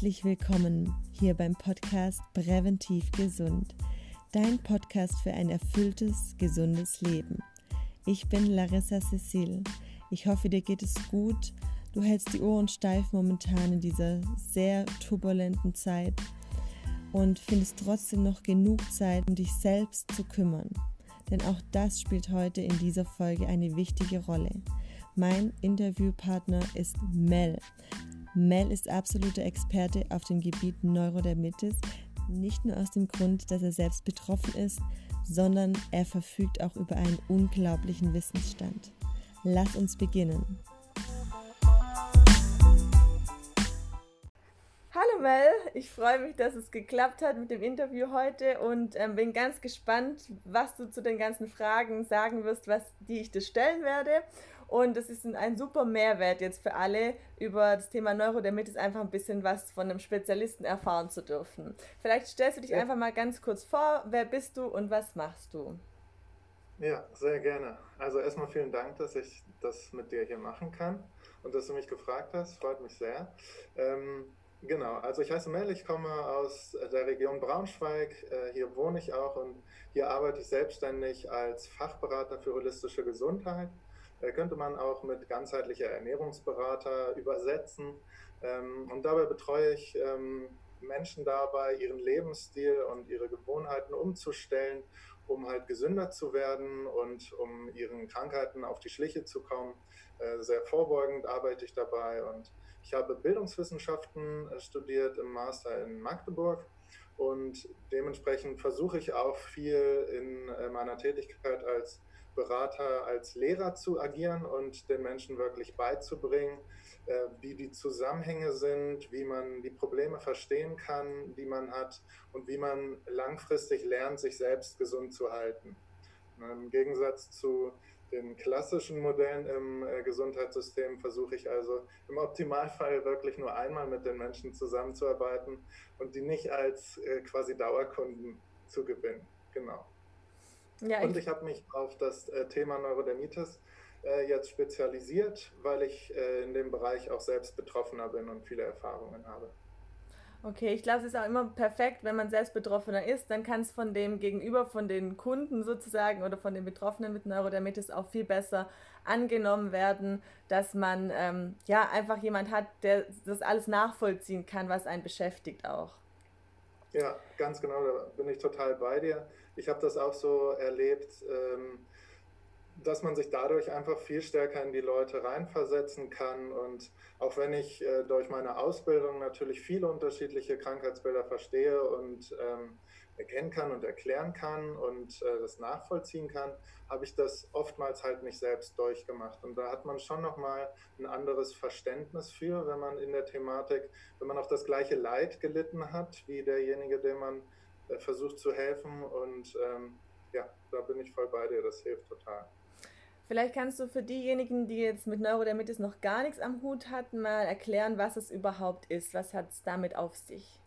Herzlich willkommen hier beim Podcast Präventiv Gesund, dein Podcast für ein erfülltes, gesundes Leben. Ich bin Larissa Cecil. Ich hoffe, dir geht es gut. Du hältst die Ohren steif momentan in dieser sehr turbulenten Zeit und findest trotzdem noch genug Zeit, um dich selbst zu kümmern. Denn auch das spielt heute in dieser Folge eine wichtige Rolle. Mein Interviewpartner ist Mel. Mel ist absoluter Experte auf dem Gebiet Neurodermitis, nicht nur aus dem Grund, dass er selbst betroffen ist, sondern er verfügt auch über einen unglaublichen Wissensstand. Lass uns beginnen. Hallo Mel, ich freue mich, dass es geklappt hat mit dem Interview heute und ähm, bin ganz gespannt, was du zu den ganzen Fragen sagen wirst, was die ich dir stellen werde. Und es ist ein super Mehrwert jetzt für alle, über das Thema Neurodermitis einfach ein bisschen was von einem Spezialisten erfahren zu dürfen. Vielleicht stellst du dich ja. einfach mal ganz kurz vor, wer bist du und was machst du? Ja, sehr gerne. Also erstmal vielen Dank, dass ich das mit dir hier machen kann und dass du mich gefragt hast. Freut mich sehr. Ähm, genau, also ich heiße Mel, ich komme aus der Region Braunschweig. Äh, hier wohne ich auch und hier arbeite ich selbstständig als Fachberater für holistische Gesundheit könnte man auch mit ganzheitlicher Ernährungsberater übersetzen. Ähm, und dabei betreue ich ähm, Menschen dabei, ihren Lebensstil und ihre Gewohnheiten umzustellen, um halt gesünder zu werden und um ihren Krankheiten auf die Schliche zu kommen. Äh, sehr vorbeugend arbeite ich dabei und ich habe Bildungswissenschaften äh, studiert im Master in Magdeburg und dementsprechend versuche ich auch viel in äh, meiner Tätigkeit als Berater als Lehrer zu agieren und den Menschen wirklich beizubringen, äh, wie die Zusammenhänge sind, wie man die Probleme verstehen kann, die man hat und wie man langfristig lernt, sich selbst gesund zu halten. Im Gegensatz zu den klassischen Modellen im äh, Gesundheitssystem versuche ich also im Optimalfall wirklich nur einmal mit den Menschen zusammenzuarbeiten und die nicht als äh, quasi Dauerkunden zu gewinnen. Genau. Ja, und ich, ich habe mich auf das äh, Thema Neurodermitis äh, jetzt spezialisiert, weil ich äh, in dem Bereich auch selbst Betroffener bin und viele Erfahrungen habe. Okay, ich glaube, es ist auch immer perfekt, wenn man selbst Betroffener ist, dann kann es von dem Gegenüber, von den Kunden sozusagen oder von den Betroffenen mit Neurodermitis auch viel besser angenommen werden, dass man ähm, ja einfach jemand hat, der das alles nachvollziehen kann, was einen beschäftigt auch. Ja, ganz genau, da bin ich total bei dir. Ich habe das auch so erlebt, ähm, dass man sich dadurch einfach viel stärker in die Leute reinversetzen kann. Und auch wenn ich äh, durch meine Ausbildung natürlich viele unterschiedliche Krankheitsbilder verstehe und ähm, erkennen kann und erklären kann und äh, das nachvollziehen kann, habe ich das oftmals halt nicht selbst durchgemacht. Und da hat man schon nochmal ein anderes Verständnis für, wenn man in der Thematik, wenn man auch das gleiche Leid gelitten hat, wie derjenige, dem man versucht zu helfen. Und ähm, ja, da bin ich voll bei dir, das hilft total. Vielleicht kannst du für diejenigen, die jetzt mit Neurodermitis noch gar nichts am Hut hatten, mal erklären, was es überhaupt ist. Was hat es damit auf sich?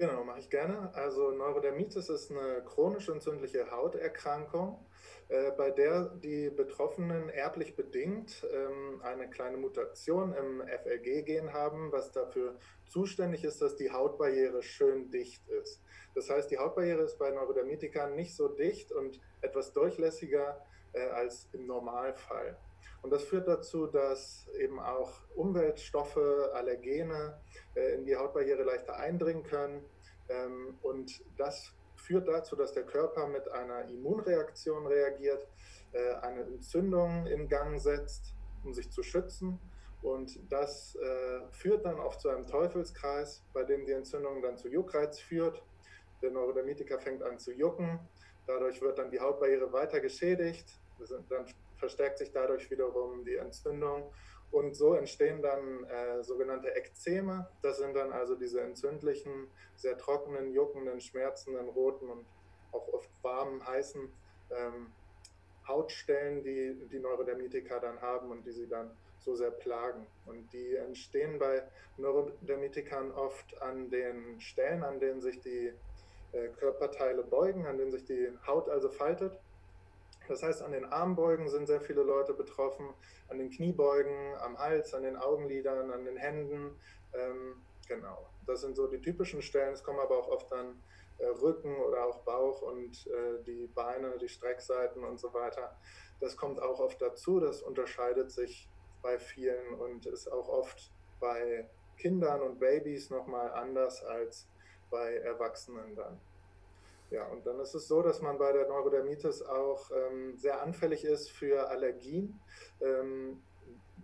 Genau, mache ich gerne. Also Neurodermitis ist eine chronisch entzündliche Hauterkrankung, äh, bei der die Betroffenen erblich bedingt ähm, eine kleine Mutation im FLG-Gen haben, was dafür zuständig ist, dass die Hautbarriere schön dicht ist. Das heißt, die Hautbarriere ist bei Neurodermitikern nicht so dicht und etwas durchlässiger äh, als im Normalfall. Und das führt dazu, dass eben auch Umweltstoffe, Allergene äh, in die Hautbarriere leichter eindringen können. Ähm, und das führt dazu, dass der Körper mit einer Immunreaktion reagiert, äh, eine Entzündung in Gang setzt, um sich zu schützen. Und das äh, führt dann oft zu einem Teufelskreis, bei dem die Entzündung dann zu Juckreiz führt. Der Neurodermitiker fängt an zu jucken. Dadurch wird dann die Hautbarriere weiter geschädigt. Dann verstärkt sich dadurch wiederum die Entzündung und so entstehen dann äh, sogenannte Ekzeme. Das sind dann also diese entzündlichen, sehr trockenen, juckenden, schmerzenden, roten und auch oft warmen, heißen ähm, Hautstellen, die die Neurodermitiker dann haben und die sie dann so sehr plagen. Und die entstehen bei Neurodermitikern oft an den Stellen, an denen sich die äh, Körperteile beugen, an denen sich die Haut also faltet. Das heißt, an den Armbeugen sind sehr viele Leute betroffen, an den Kniebeugen, am Hals, an den Augenlidern, an den Händen, ähm, genau. Das sind so die typischen Stellen. Es kommen aber auch oft dann äh, Rücken oder auch Bauch und äh, die Beine, die Streckseiten und so weiter. Das kommt auch oft dazu. Das unterscheidet sich bei vielen und ist auch oft bei Kindern und Babys nochmal anders als bei Erwachsenen dann. Ja, und dann ist es so, dass man bei der Neurodermitis auch ähm, sehr anfällig ist für Allergien. Ähm,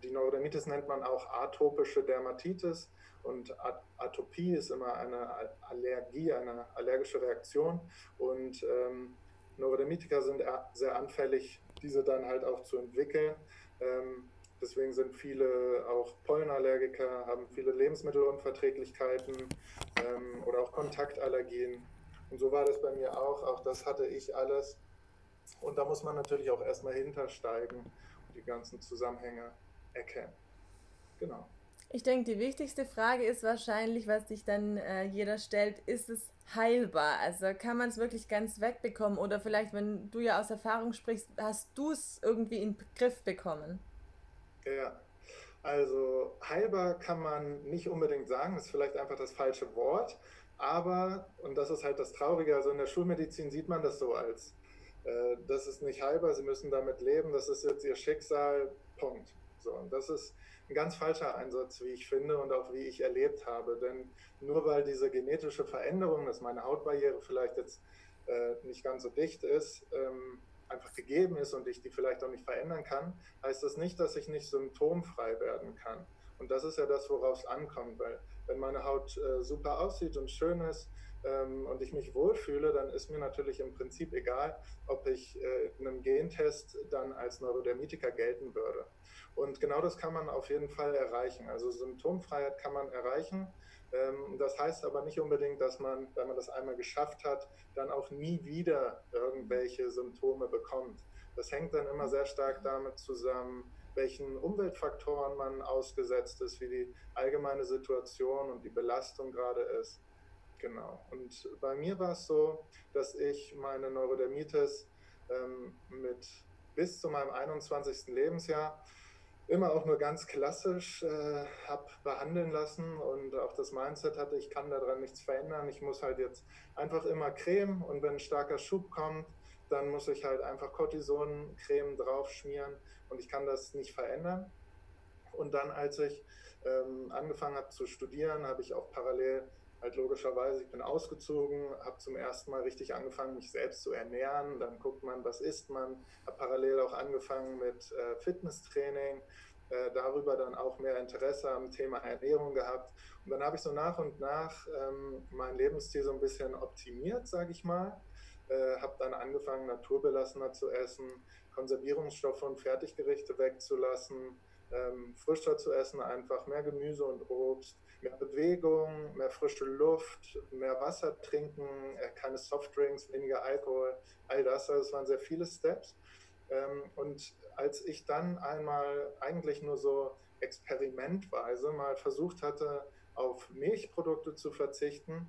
die Neurodermitis nennt man auch atopische Dermatitis und Atopie ist immer eine Allergie, eine allergische Reaktion und ähm, Neurodermitiker sind sehr anfällig, diese dann halt auch zu entwickeln. Ähm, deswegen sind viele auch Pollenallergiker, haben viele Lebensmittelunverträglichkeiten ähm, oder auch Kontaktallergien. Und so war das bei mir auch. Auch das hatte ich alles. Und da muss man natürlich auch erstmal hintersteigen und die ganzen Zusammenhänge erkennen. Genau. Ich denke, die wichtigste Frage ist wahrscheinlich, was sich dann äh, jeder stellt, ist es heilbar? Also kann man es wirklich ganz wegbekommen? Oder vielleicht, wenn du ja aus Erfahrung sprichst, hast du es irgendwie in den Griff bekommen? Ja, also heilbar kann man nicht unbedingt sagen, ist vielleicht einfach das falsche Wort. Aber, und das ist halt das Traurige, also in der Schulmedizin sieht man das so als, äh, das ist nicht heilbar, sie müssen damit leben, das ist jetzt ihr Schicksal, Punkt. So, und das ist ein ganz falscher Einsatz, wie ich finde und auch wie ich erlebt habe. Denn nur weil diese genetische Veränderung, dass meine Hautbarriere vielleicht jetzt äh, nicht ganz so dicht ist, ähm, einfach gegeben ist und ich die vielleicht auch nicht verändern kann, heißt das nicht, dass ich nicht symptomfrei werden kann. Und das ist ja das, worauf es ankommt, weil wenn meine Haut äh, super aussieht und schön ist, ähm, und ich mich wohlfühle, dann ist mir natürlich im Prinzip egal, ob ich äh, in einem Gentest dann als Neurodermitiker gelten würde. Und genau das kann man auf jeden Fall erreichen. Also Symptomfreiheit kann man erreichen. Ähm, das heißt aber nicht unbedingt, dass man, wenn man das einmal geschafft hat, dann auch nie wieder irgendwelche Symptome bekommt. Das hängt dann immer sehr stark damit zusammen, welchen Umweltfaktoren man ausgesetzt ist, wie die allgemeine Situation und die Belastung gerade ist. Genau. Und bei mir war es so, dass ich meine Neurodermitis ähm, mit bis zu meinem 21. Lebensjahr immer auch nur ganz klassisch äh, habe behandeln lassen und auch das Mindset hatte, ich kann daran nichts verändern. Ich muss halt jetzt einfach immer Creme und wenn ein starker Schub kommt, dann muss ich halt einfach Cortison-Creme drauf schmieren und ich kann das nicht verändern. Und dann, als ich ähm, angefangen habe zu studieren, habe ich auch parallel halt logischerweise, ich bin ausgezogen, habe zum ersten Mal richtig angefangen, mich selbst zu ernähren. Dann guckt man, was isst man. Habe parallel auch angefangen mit äh, Fitnesstraining. Äh, darüber dann auch mehr Interesse am Thema Ernährung gehabt. Und dann habe ich so nach und nach ähm, mein Lebensstil so ein bisschen optimiert, sage ich mal. Äh, habe dann angefangen, naturbelassener zu essen, Konservierungsstoffe und Fertiggerichte wegzulassen, ähm, frischer zu essen, einfach mehr Gemüse und Obst, mehr Bewegung, mehr frische Luft, mehr Wasser trinken, äh, keine Softdrinks, weniger Alkohol, all das. Also es waren sehr viele Steps. Ähm, und als ich dann einmal eigentlich nur so experimentweise mal versucht hatte, auf Milchprodukte zu verzichten,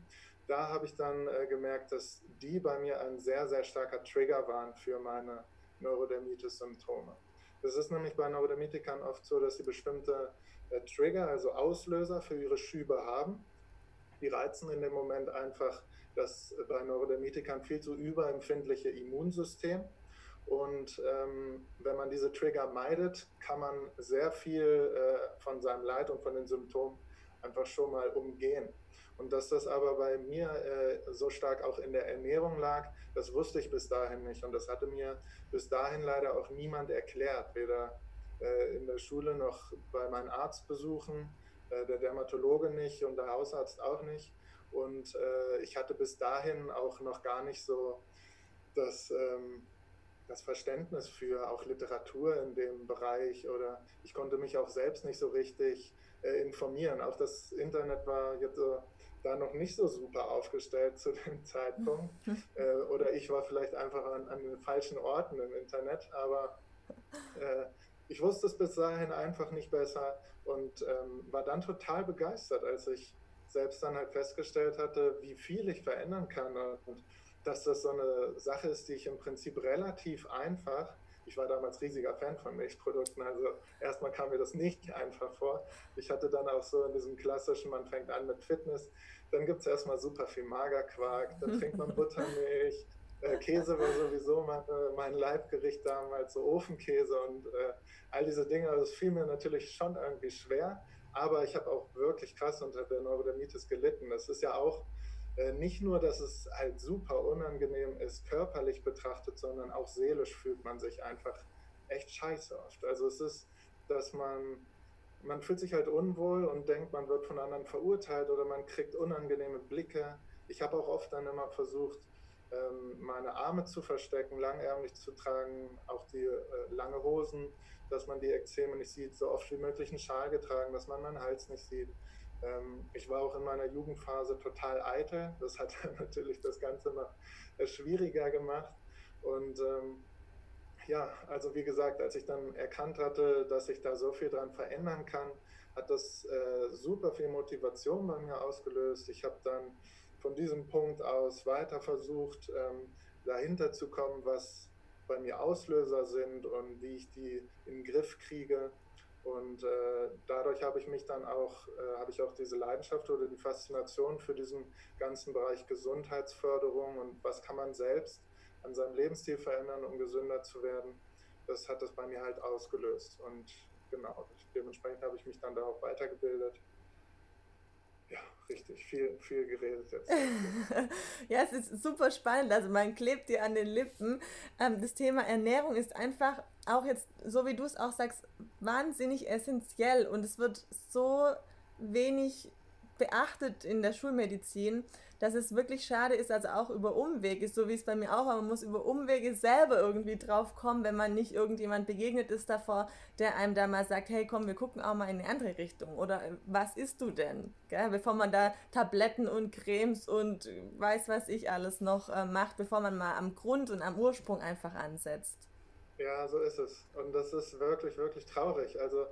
da habe ich dann äh, gemerkt, dass die bei mir ein sehr, sehr starker Trigger waren für meine Neurodermitis-Symptome. Das ist nämlich bei Neurodermitikern oft so, dass sie bestimmte äh, Trigger, also Auslöser für ihre Schübe haben. Die reizen in dem Moment einfach das bei Neurodermitikern viel zu überempfindliche Immunsystem. Und ähm, wenn man diese Trigger meidet, kann man sehr viel äh, von seinem Leid und von den Symptomen einfach schon mal umgehen. Und dass das aber bei mir äh, so stark auch in der Ernährung lag, das wusste ich bis dahin nicht. Und das hatte mir bis dahin leider auch niemand erklärt, weder äh, in der Schule noch bei meinen Arztbesuchen, äh, der Dermatologe nicht und der Hausarzt auch nicht. Und äh, ich hatte bis dahin auch noch gar nicht so das, ähm, das Verständnis für auch Literatur in dem Bereich oder ich konnte mich auch selbst nicht so richtig äh, informieren. Auch das Internet war jetzt so da noch nicht so super aufgestellt zu dem Zeitpunkt. äh, oder ich war vielleicht einfach an, an, den falschen Orten im Internet, aber äh, ich wusste es bis dahin einfach nicht besser und ähm, war dann total begeistert, als ich selbst dann halt festgestellt hatte, wie viel ich verändern kann und dass das so eine Sache ist, die ich im Prinzip relativ einfach ich war damals riesiger Fan von Milchprodukten, also erstmal kam mir das nicht einfach vor. Ich hatte dann auch so in diesem klassischen, man fängt an mit Fitness, dann gibt es erstmal super viel Magerquark, dann trinkt man Buttermilch, äh, Käse war sowieso mein, mein Leibgericht damals, so Ofenkäse und äh, all diese Dinge. Das fiel mir natürlich schon irgendwie schwer, aber ich habe auch wirklich krass unter der Neurodermitis gelitten. Das ist ja auch äh, nicht nur, dass es halt super unangenehm ist, körperlich betrachtet, sondern auch seelisch fühlt man sich einfach echt scheiße oft. Also es ist, dass man, man fühlt sich halt unwohl und denkt, man wird von anderen verurteilt oder man kriegt unangenehme Blicke. Ich habe auch oft dann immer versucht, ähm, meine Arme zu verstecken, langärmlich zu tragen, auch die äh, lange Hosen, dass man die Ekzeme nicht sieht, so oft wie möglich einen Schal getragen, dass man meinen Hals nicht sieht. Ähm, ich war auch in meiner Jugendphase total eitel. Das hat natürlich das Ganze noch äh, schwieriger gemacht. Und ähm, ja, also wie gesagt, als ich dann erkannt hatte, dass ich da so viel dran verändern kann, hat das äh, super viel Motivation bei mir ausgelöst. Ich habe dann von diesem Punkt aus weiter versucht, ähm, dahinter zu kommen, was bei mir Auslöser sind und wie ich die in den Griff kriege. Und äh, dadurch habe ich mich dann auch, äh, habe ich auch diese Leidenschaft oder die Faszination für diesen ganzen Bereich Gesundheitsförderung und was kann man selbst an seinem Lebensstil verändern, um gesünder zu werden. Das hat das bei mir halt ausgelöst. Und genau, dementsprechend habe ich mich dann darauf weitergebildet richtig, viel, viel geredet jetzt. ja, es ist super spannend. Also man klebt dir an den Lippen. Ähm, das Thema Ernährung ist einfach auch jetzt, so wie du es auch sagst, wahnsinnig essentiell und es wird so wenig beachtet in der Schulmedizin dass es wirklich schade ist, also auch über Umwege, so wie es bei mir auch war, man muss über Umwege selber irgendwie drauf kommen, wenn man nicht irgendjemand begegnet ist davor, der einem da mal sagt, hey komm, wir gucken auch mal in eine andere Richtung oder äh, was isst du denn? Gell? Bevor man da Tabletten und Cremes und weiß was ich alles noch äh, macht, bevor man mal am Grund und am Ursprung einfach ansetzt. Ja, so ist es. Und das ist wirklich, wirklich traurig. Also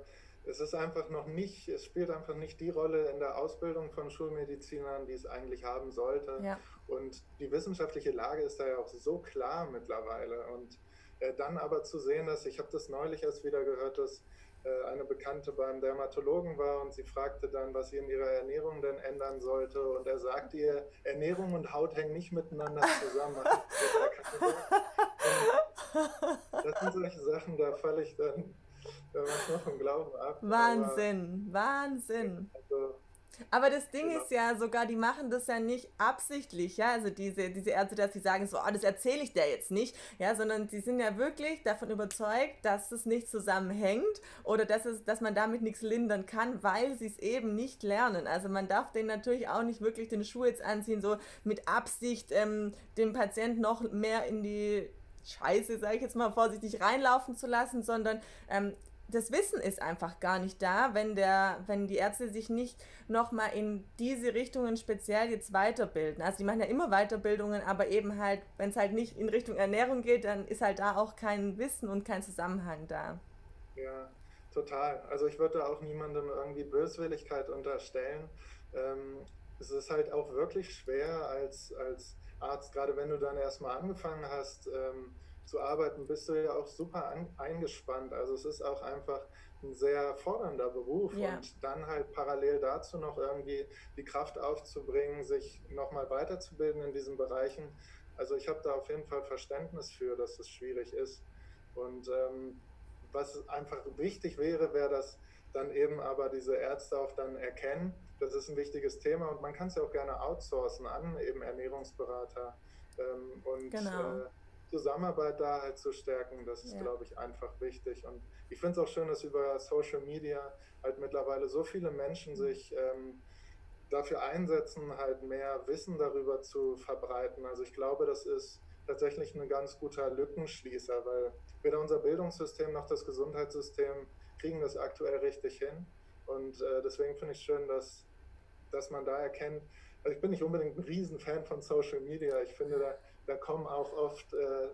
es ist einfach noch nicht, es spielt einfach nicht die Rolle in der Ausbildung von Schulmedizinern, die es eigentlich haben sollte. Ja. Und die wissenschaftliche Lage ist da ja auch so klar mittlerweile. Und äh, dann aber zu sehen, dass, ich habe das neulich erst wieder gehört, dass äh, eine Bekannte beim Dermatologen war und sie fragte dann, was sie in ihrer Ernährung denn ändern sollte. Und er sagte ihr, Ernährung und Haut hängen nicht miteinander zusammen. das sind solche Sachen, da falle ich dann wenn man noch vom Glauben ab. Wahnsinn, aber, Wahnsinn. Also, aber das Ding genau. ist ja sogar, die machen das ja nicht absichtlich, ja, also diese, diese Ärzte, dass sie sagen so, oh, das erzähle ich dir jetzt nicht, ja, sondern die sind ja wirklich davon überzeugt, dass es nicht zusammenhängt oder dass, es, dass man damit nichts lindern kann, weil sie es eben nicht lernen. Also man darf denen natürlich auch nicht wirklich den Schuh jetzt anziehen, so mit Absicht ähm, den Patienten noch mehr in die Scheiße, sage ich jetzt mal vorsichtig, reinlaufen zu lassen, sondern ähm, das Wissen ist einfach gar nicht da, wenn der, wenn die Ärzte sich nicht nochmal in diese Richtungen speziell jetzt weiterbilden. Also die machen ja immer Weiterbildungen, aber eben halt, wenn es halt nicht in Richtung Ernährung geht, dann ist halt da auch kein Wissen und kein Zusammenhang da. Ja, total. Also ich würde auch niemandem irgendwie Böswilligkeit unterstellen. Ähm, es ist halt auch wirklich schwer als, als Arzt, gerade wenn du dann erstmal angefangen hast ähm, zu arbeiten, bist du ja auch super an, eingespannt. Also es ist auch einfach ein sehr fordernder Beruf ja. und dann halt parallel dazu noch irgendwie die Kraft aufzubringen, sich nochmal weiterzubilden in diesen Bereichen. Also ich habe da auf jeden Fall Verständnis für, dass es schwierig ist. Und ähm, was einfach wichtig wäre, wäre, dass dann eben aber diese Ärzte auch dann erkennen, das ist ein wichtiges Thema und man kann es ja auch gerne outsourcen an eben Ernährungsberater ähm, und genau. äh, Zusammenarbeit da halt zu stärken, das ist, ja. glaube ich, einfach wichtig. Und ich finde es auch schön, dass über Social Media halt mittlerweile so viele Menschen mhm. sich ähm, dafür einsetzen, halt mehr Wissen darüber zu verbreiten. Also ich glaube, das ist tatsächlich ein ganz guter Lückenschließer, weil weder unser Bildungssystem noch das Gesundheitssystem kriegen das aktuell richtig hin. Und äh, deswegen finde ich schön, dass, dass man da erkennt, also ich bin nicht unbedingt ein Riesenfan von Social Media. Ich finde, da, da kommen auch oft, äh,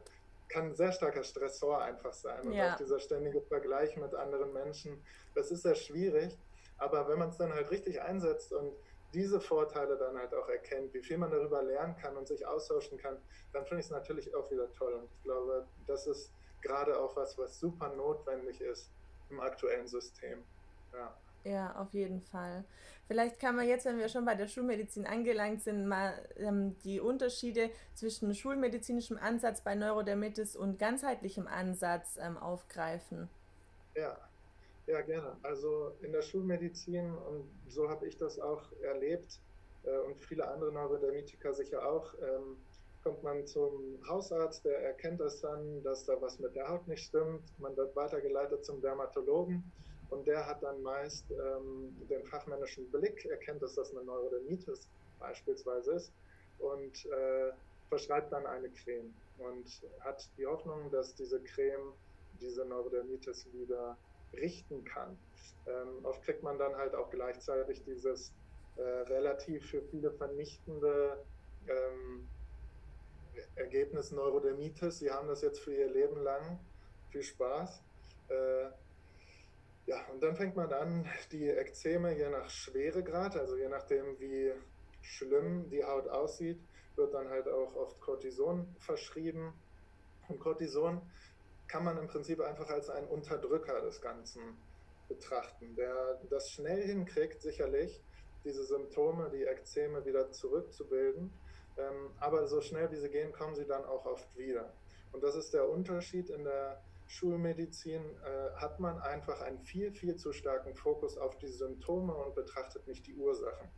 kann ein sehr starker Stressor einfach sein. Und ja. auch dieser ständige Vergleich mit anderen Menschen, das ist sehr schwierig. Aber wenn man es dann halt richtig einsetzt und diese Vorteile dann halt auch erkennt, wie viel man darüber lernen kann und sich austauschen kann, dann finde ich es natürlich auch wieder toll. Und ich glaube, das ist gerade auch was, was super notwendig ist im aktuellen System. Ja. Ja, auf jeden Fall. Vielleicht kann man jetzt, wenn wir schon bei der Schulmedizin angelangt sind, mal ähm, die Unterschiede zwischen schulmedizinischem Ansatz bei Neurodermitis und ganzheitlichem Ansatz ähm, aufgreifen. Ja, ja, gerne. Also in der Schulmedizin, und so habe ich das auch erlebt äh, und viele andere Neurodermitiker sicher auch, ähm, kommt man zum Hausarzt, der erkennt das dann, dass da was mit der Haut nicht stimmt. Man wird weitergeleitet zum Dermatologen und der hat dann meist ähm, den fachmännischen Blick, erkennt, dass das eine Neurodermitis beispielsweise ist und äh, verschreibt dann eine Creme und hat die Hoffnung, dass diese Creme diese Neurodermitis wieder richten kann. Ähm, oft kriegt man dann halt auch gleichzeitig dieses äh, relativ für viele vernichtende ähm, Ergebnis Neurodermitis. Sie haben das jetzt für ihr Leben lang. Viel Spaß. Äh, ja, und dann fängt man an, die Ekzeme je nach Schweregrad, also je nachdem, wie schlimm die Haut aussieht, wird dann halt auch oft Cortison verschrieben. Und Cortison kann man im Prinzip einfach als einen Unterdrücker des Ganzen betrachten, der das schnell hinkriegt, sicherlich diese Symptome, die Ekzeme wieder zurückzubilden. Ähm, aber so schnell wie sie gehen, kommen sie dann auch oft wieder. Und das ist der Unterschied in der Schulmedizin äh, hat man einfach einen viel, viel zu starken Fokus auf die Symptome und betrachtet nicht die Ursachen.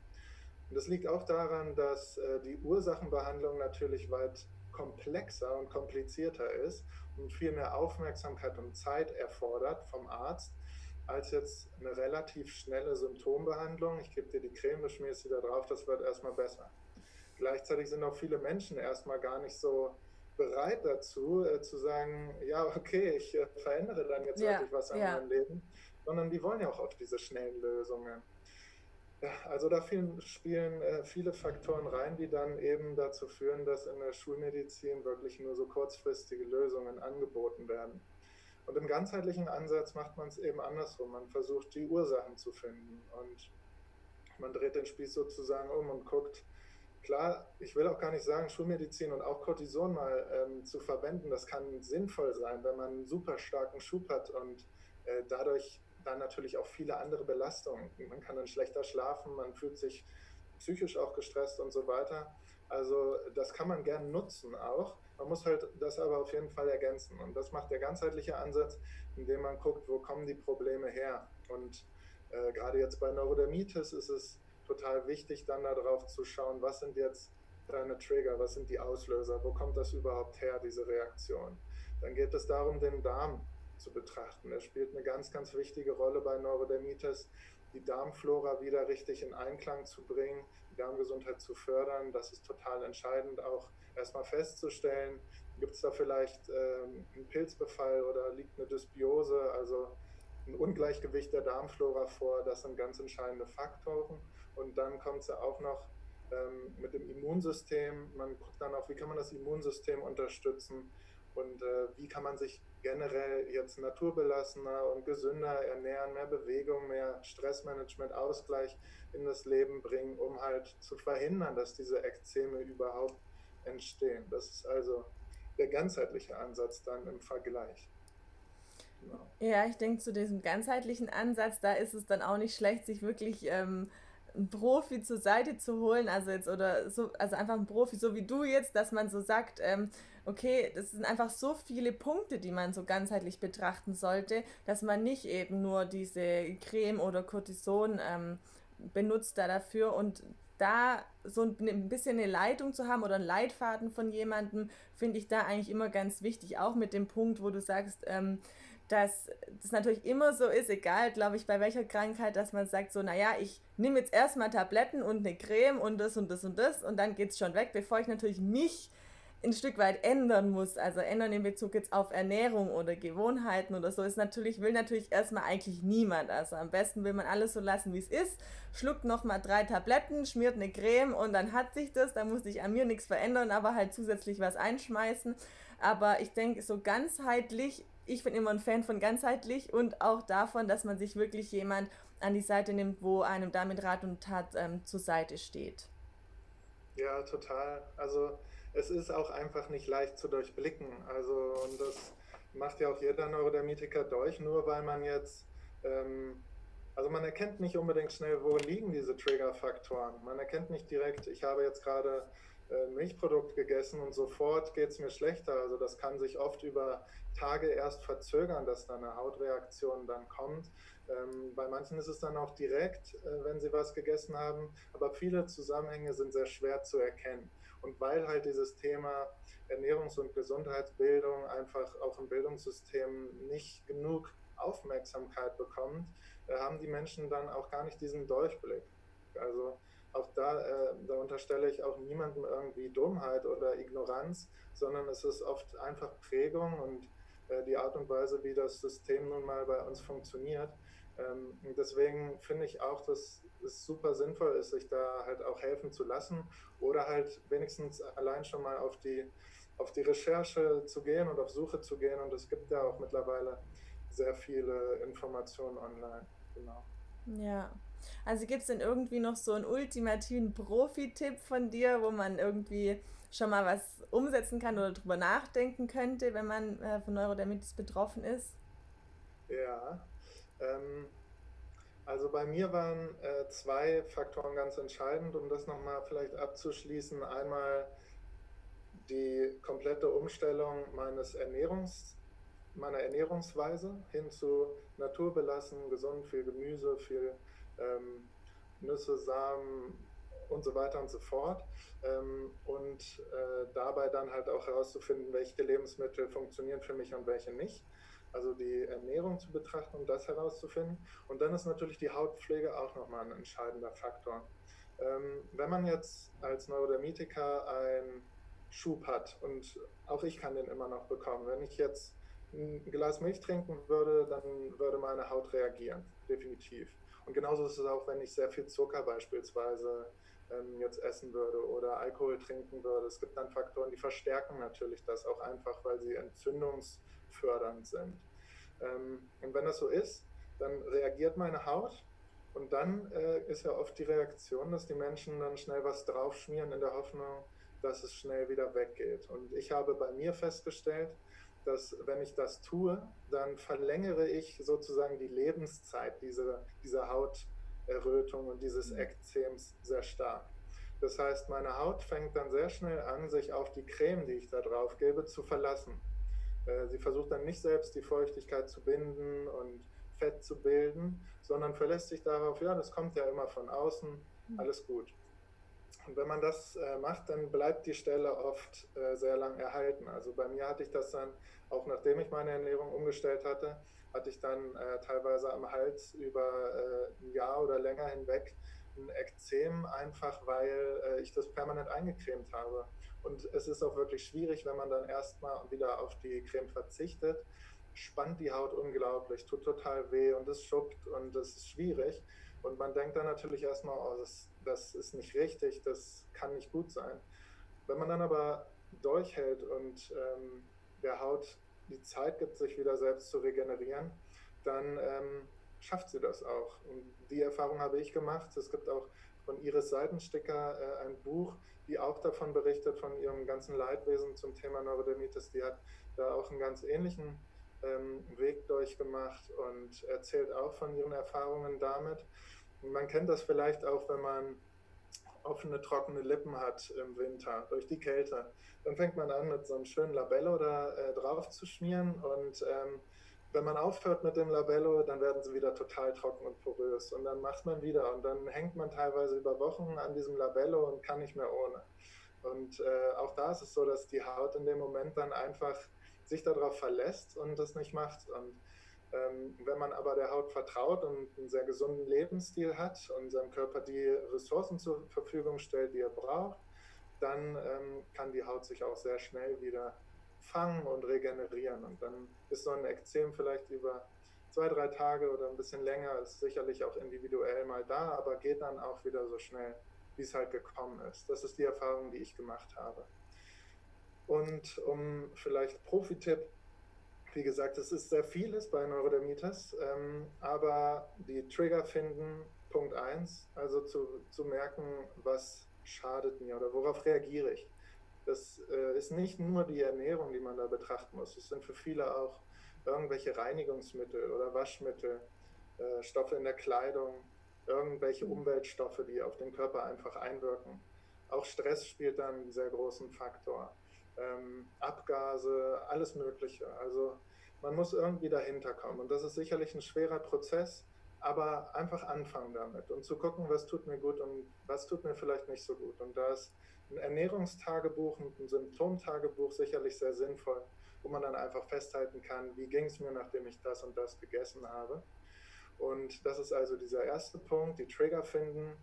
Und das liegt auch daran, dass äh, die Ursachenbehandlung natürlich weit komplexer und komplizierter ist und viel mehr Aufmerksamkeit und Zeit erfordert vom Arzt, als jetzt eine relativ schnelle Symptombehandlung. Ich gebe dir die Creme, schmierst sie da drauf, das wird erstmal besser. Gleichzeitig sind auch viele Menschen erstmal gar nicht so bereit dazu, äh, zu sagen, ja, okay, ich äh, verändere dann jetzt wirklich was an meinem Leben, sondern die wollen ja auch oft diese schnellen Lösungen. Ja, also da vielen, spielen äh, viele Faktoren rein, die dann eben dazu führen, dass in der Schulmedizin wirklich nur so kurzfristige Lösungen angeboten werden. Und im ganzheitlichen Ansatz macht man es eben andersrum. Man versucht die Ursachen zu finden und man dreht den Spieß sozusagen um und guckt, klar, ich will auch gar nicht sagen, Schulmedizin und auch Cortison mal ähm, zu verwenden, das kann sinnvoll sein, wenn man einen super starken Schub hat und äh, dadurch dann natürlich auch viele andere Belastungen. Man kann dann schlechter schlafen, man fühlt sich psychisch auch gestresst und so weiter. Also das kann man gern nutzen auch. Man muss halt das aber auf jeden Fall ergänzen. Und das macht der ganzheitliche Ansatz, indem man guckt, wo kommen die Probleme her. Und äh, gerade jetzt bei Neurodermitis ist es total wichtig, dann darauf zu schauen, was sind jetzt deine Trigger, was sind die Auslöser, wo kommt das überhaupt her, diese Reaktion. Dann geht es darum, den Darm zu betrachten. Er spielt eine ganz, ganz wichtige Rolle bei Neurodermitis, die Darmflora wieder richtig in Einklang zu bringen, die Darmgesundheit zu fördern. Das ist total entscheidend, auch erstmal festzustellen, gibt es da vielleicht ähm, einen Pilzbefall oder liegt eine Dysbiose, also ein Ungleichgewicht der Darmflora vor. Das sind ganz entscheidende Faktoren. Und dann kommt es ja auch noch ähm, mit dem Immunsystem. Man guckt dann auch, wie kann man das Immunsystem unterstützen und äh, wie kann man sich generell jetzt naturbelassener und gesünder ernähren, mehr Bewegung, mehr Stressmanagement, Ausgleich in das Leben bringen, um halt zu verhindern, dass diese Ekzeme überhaupt entstehen. Das ist also der ganzheitliche Ansatz dann im Vergleich. Genau. Ja, ich denke, zu diesem ganzheitlichen Ansatz, da ist es dann auch nicht schlecht, sich wirklich ähm, einen Profi zur Seite zu holen, also jetzt oder so, also einfach ein Profi, so wie du jetzt, dass man so sagt, ähm, okay, das sind einfach so viele Punkte, die man so ganzheitlich betrachten sollte, dass man nicht eben nur diese Creme oder Cortison ähm, benutzt da dafür und da so ein bisschen eine Leitung zu haben oder einen Leitfaden von jemandem, finde ich da eigentlich immer ganz wichtig, auch mit dem Punkt, wo du sagst, ähm, dass das natürlich immer so ist, egal, glaube ich, bei welcher Krankheit, dass man sagt so, naja, ich nehme jetzt erstmal Tabletten und eine Creme und das und das und das und dann geht es schon weg, bevor ich natürlich mich ein Stück weit ändern muss, also ändern in Bezug jetzt auf Ernährung oder Gewohnheiten oder so, ist natürlich, will natürlich erstmal eigentlich niemand. Also am besten will man alles so lassen, wie es ist, schluckt nochmal drei Tabletten, schmiert eine Creme und dann hat sich das, da muss sich an mir nichts verändern, aber halt zusätzlich was einschmeißen. Aber ich denke, so ganzheitlich ich bin immer ein Fan von ganzheitlich und auch davon, dass man sich wirklich jemand an die Seite nimmt, wo einem damit Rat und Tat ähm, zur Seite steht. Ja, total. Also es ist auch einfach nicht leicht zu durchblicken. Also und das macht ja auch jeder Neurodermitiker durch, nur weil man jetzt, ähm, also man erkennt nicht unbedingt schnell, wo liegen diese Triggerfaktoren. Man erkennt nicht direkt, ich habe jetzt gerade äh, Milchprodukt gegessen und sofort geht es mir schlechter. Also das kann sich oft über Tage erst verzögern, dass da eine Hautreaktion dann kommt. Ähm, bei manchen ist es dann auch direkt, äh, wenn sie was gegessen haben, aber viele Zusammenhänge sind sehr schwer zu erkennen. Und weil halt dieses Thema Ernährungs- und Gesundheitsbildung einfach auch im Bildungssystem nicht genug Aufmerksamkeit bekommt, äh, haben die Menschen dann auch gar nicht diesen Durchblick. Also auch da, äh, da unterstelle ich auch niemandem irgendwie Dummheit oder Ignoranz, sondern es ist oft einfach Prägung und äh, die Art und Weise, wie das System nun mal bei uns funktioniert. Ähm, deswegen finde ich auch, dass es super sinnvoll ist, sich da halt auch helfen zu lassen oder halt wenigstens allein schon mal auf die, auf die Recherche zu gehen und auf Suche zu gehen. Und es gibt ja auch mittlerweile sehr viele Informationen online. Genau. Ja. Also gibt es denn irgendwie noch so einen ultimativen Profi-Tipp von dir, wo man irgendwie schon mal was umsetzen kann oder drüber nachdenken könnte, wenn man äh, von Neurodermitis betroffen ist? Ja, ähm, also bei mir waren äh, zwei Faktoren ganz entscheidend, um das nochmal vielleicht abzuschließen. Einmal die komplette Umstellung meines Ernährungs, meiner Ernährungsweise hin zu naturbelassen, gesund, viel Gemüse, viel ähm, Nüsse, Samen und so weiter und so fort. Ähm, und äh, dabei dann halt auch herauszufinden, welche Lebensmittel funktionieren für mich und welche nicht also die Ernährung zu betrachten, um das herauszufinden. Und dann ist natürlich die Hautpflege auch nochmal ein entscheidender Faktor. Ähm, wenn man jetzt als Neurodermitiker einen Schub hat, und auch ich kann den immer noch bekommen, wenn ich jetzt ein Glas Milch trinken würde, dann würde meine Haut reagieren, definitiv. Und genauso ist es auch, wenn ich sehr viel Zucker beispielsweise ähm, jetzt essen würde oder Alkohol trinken würde. Es gibt dann Faktoren, die verstärken natürlich das auch einfach, weil sie entzündungs- fördernd sind. Ähm, und wenn das so ist, dann reagiert meine Haut und dann äh, ist ja oft die Reaktion, dass die Menschen dann schnell was draufschmieren in der Hoffnung, dass es schnell wieder weggeht. Und ich habe bei mir festgestellt, dass wenn ich das tue, dann verlängere ich sozusagen die Lebenszeit dieser, dieser Hauterrötung und dieses mhm. Ekzems sehr stark. Das heißt, meine Haut fängt dann sehr schnell an, sich auf die Creme, die ich da drauf gebe, zu verlassen. Äh, sie versucht dann nicht selbst die Feuchtigkeit zu binden und Fett zu bilden, sondern verlässt sich darauf, ja, das kommt ja immer von außen, mhm. alles gut. Und wenn man das äh, macht, dann bleibt die Stelle oft äh, sehr lang erhalten. Also bei mir hatte ich das dann, auch nachdem ich meine Ernährung umgestellt hatte, hatte ich dann äh, teilweise am Hals über äh, ein Jahr oder länger hinweg ein Ekzem, einfach weil äh, ich das permanent eingecremt habe. Und es ist auch wirklich schwierig, wenn man dann erstmal wieder auf die Creme verzichtet, spannt die Haut unglaublich, tut total weh und es schuppt und es ist schwierig. Und man denkt dann natürlich erstmal, oh, das, das ist nicht richtig, das kann nicht gut sein. Wenn man dann aber durchhält und ähm, der Haut die Zeit gibt, sich wieder selbst zu regenerieren, dann ähm, schafft sie das auch. Und die Erfahrung habe ich gemacht. Es gibt auch von Iris Seidensticker äh, ein Buch, die auch davon berichtet, von ihrem ganzen Leidwesen zum Thema Neurodermitis. Die hat da auch einen ganz ähnlichen ähm, Weg durchgemacht und erzählt auch von ihren Erfahrungen damit. Man kennt das vielleicht auch, wenn man offene, trockene Lippen hat im Winter durch die Kälte. Dann fängt man an, mit so einem schönen Labello da äh, drauf zu schmieren und ähm, wenn man aufhört mit dem Labello, dann werden sie wieder total trocken und porös. Und dann macht man wieder und dann hängt man teilweise über Wochen an diesem Labello und kann nicht mehr ohne. Und äh, auch da ist es so, dass die Haut in dem Moment dann einfach sich darauf verlässt und das nicht macht. Und wenn man aber der Haut vertraut und einen sehr gesunden Lebensstil hat und seinem Körper die Ressourcen zur Verfügung stellt, die er braucht, dann ähm, kann die Haut sich auch sehr schnell wieder fangen und regenerieren. Und dann ist so ein Ekzem vielleicht über zwei, drei Tage oder ein bisschen länger, ist sicherlich auch individuell mal da, aber geht dann auch wieder so schnell, wie es halt gekommen ist. Das ist die Erfahrung, die ich gemacht habe. Und um vielleicht Profi-Tipp, wie gesagt, es ist sehr vieles bei Neurodermitis, ähm, aber die Trigger finden, Punkt 1, also zu, zu merken, was schadet mir oder worauf reagiere ich. das äh, ist nicht nur die Ernährung, die man da betrachten muss. Es sind für viele auch irgendwelche Reinigungsmittel oder Waschmittel, äh, Stoffe in der Kleidung, irgendwelche Umweltstoffe, die auf den Körper einfach einwirken. Auch Stress spielt dann einen sehr großen Faktor. Ähm, Abgase, alles Mögliche. Also man muss irgendwie dahinter kommen. Und das ist sicherlich ein schwerer Prozess, aber einfach anfangen damit und zu gucken, was tut mir gut und was tut mir vielleicht nicht so gut. Und da ist ein Ernährungstagebuch und ein Symptomtagebuch sicherlich sehr sinnvoll, wo man dann einfach festhalten kann, wie ging es mir, nachdem ich das und das gegessen habe. Und das ist also dieser erste Punkt, die Trigger finden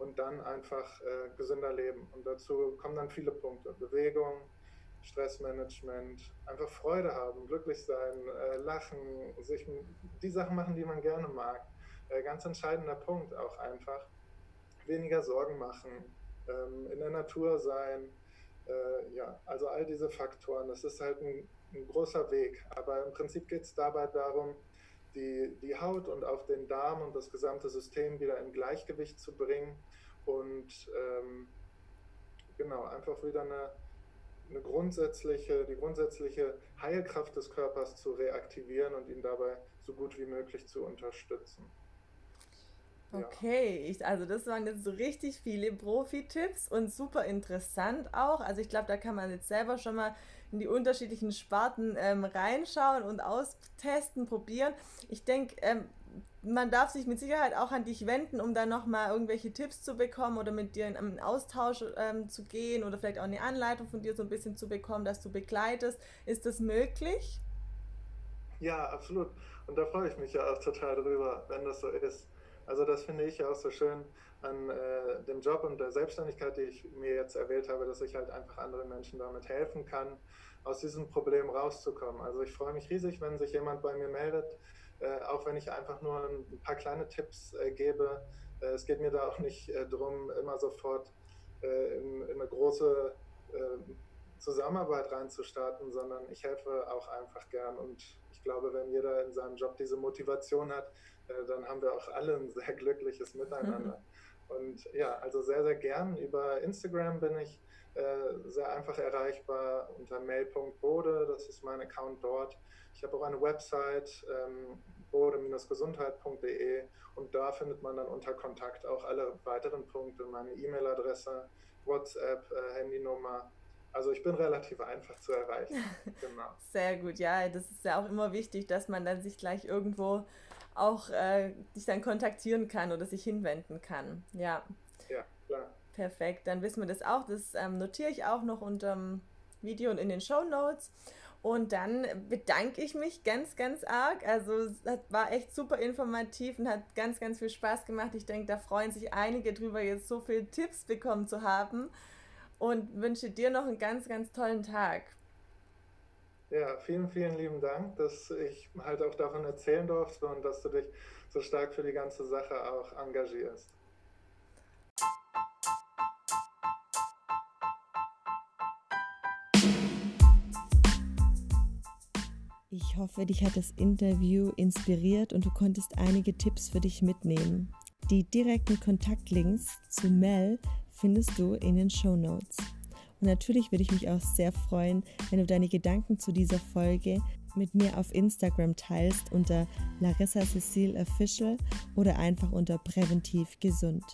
und dann einfach äh, gesünder leben. Und dazu kommen dann viele Punkte. Bewegung, Stressmanagement, einfach Freude haben, glücklich sein, äh, lachen, sich die Sachen machen, die man gerne mag. Äh, ganz entscheidender Punkt auch einfach. Weniger Sorgen machen, ähm, in der Natur sein. Äh, ja, also all diese Faktoren. Das ist halt ein, ein großer Weg. Aber im Prinzip geht es dabei darum, die, die Haut und auch den Darm und das gesamte System wieder in Gleichgewicht zu bringen und ähm, genau, einfach wieder eine, eine grundsätzliche, die grundsätzliche Heilkraft des Körpers zu reaktivieren und ihn dabei so gut wie möglich zu unterstützen. Okay, ich, also das waren jetzt so richtig viele Profi-Tipps und super interessant auch. Also ich glaube, da kann man jetzt selber schon mal in die unterschiedlichen Sparten ähm, reinschauen und austesten, probieren. Ich denke, ähm, man darf sich mit Sicherheit auch an dich wenden, um dann nochmal irgendwelche Tipps zu bekommen oder mit dir in einen Austausch ähm, zu gehen oder vielleicht auch eine Anleitung von dir so ein bisschen zu bekommen, dass du begleitest. Ist das möglich? Ja, absolut. Und da freue ich mich ja auch total drüber, wenn das so ist. Also das finde ich ja auch so schön an äh, dem Job und der Selbstständigkeit, die ich mir jetzt erwählt habe, dass ich halt einfach anderen Menschen damit helfen kann, aus diesem Problem rauszukommen. Also ich freue mich riesig, wenn sich jemand bei mir meldet, äh, auch wenn ich einfach nur ein paar kleine Tipps äh, gebe. Äh, es geht mir da auch nicht äh, darum, immer sofort äh, in, in, eine große Zusammenarbeit reinzustarten, sondern ich helfe auch einfach gern und ich glaube, wenn jeder in seinem Job diese Motivation hat, äh, dann haben wir auch alle ein sehr glückliches Miteinander. Und ja, also sehr, sehr gern. Über Instagram bin ich sehr einfach erreichbar unter mail.bode, das ist mein Account dort. Ich habe auch eine Website, ähm, bode-gesundheit.de und da findet man dann unter Kontakt auch alle weiteren Punkte, meine E-Mail-Adresse, WhatsApp, äh, Handynummer. Also ich bin relativ einfach zu erreichen. Genau. Sehr gut, ja, das ist ja auch immer wichtig, dass man dann sich gleich irgendwo auch äh, dich dann kontaktieren kann oder sich hinwenden kann. Ja. Perfekt, dann wissen wir das auch. Das ähm, notiere ich auch noch unter dem Video und in den Show Notes. Und dann bedanke ich mich ganz, ganz arg. Also es war echt super informativ und hat ganz, ganz viel Spaß gemacht. Ich denke, da freuen sich einige drüber, jetzt so viele Tipps bekommen zu haben. Und wünsche dir noch einen ganz, ganz tollen Tag. Ja, vielen, vielen lieben Dank, dass ich halt auch davon erzählen durfte und dass du dich so stark für die ganze Sache auch engagierst. Ich hoffe, dich hat das Interview inspiriert und du konntest einige Tipps für dich mitnehmen. Die direkten Kontaktlinks zu Mel findest du in den Show Notes. Und natürlich würde ich mich auch sehr freuen, wenn du deine Gedanken zu dieser Folge mit mir auf Instagram teilst unter Larissa Cecile Official oder einfach unter Präventiv Gesund.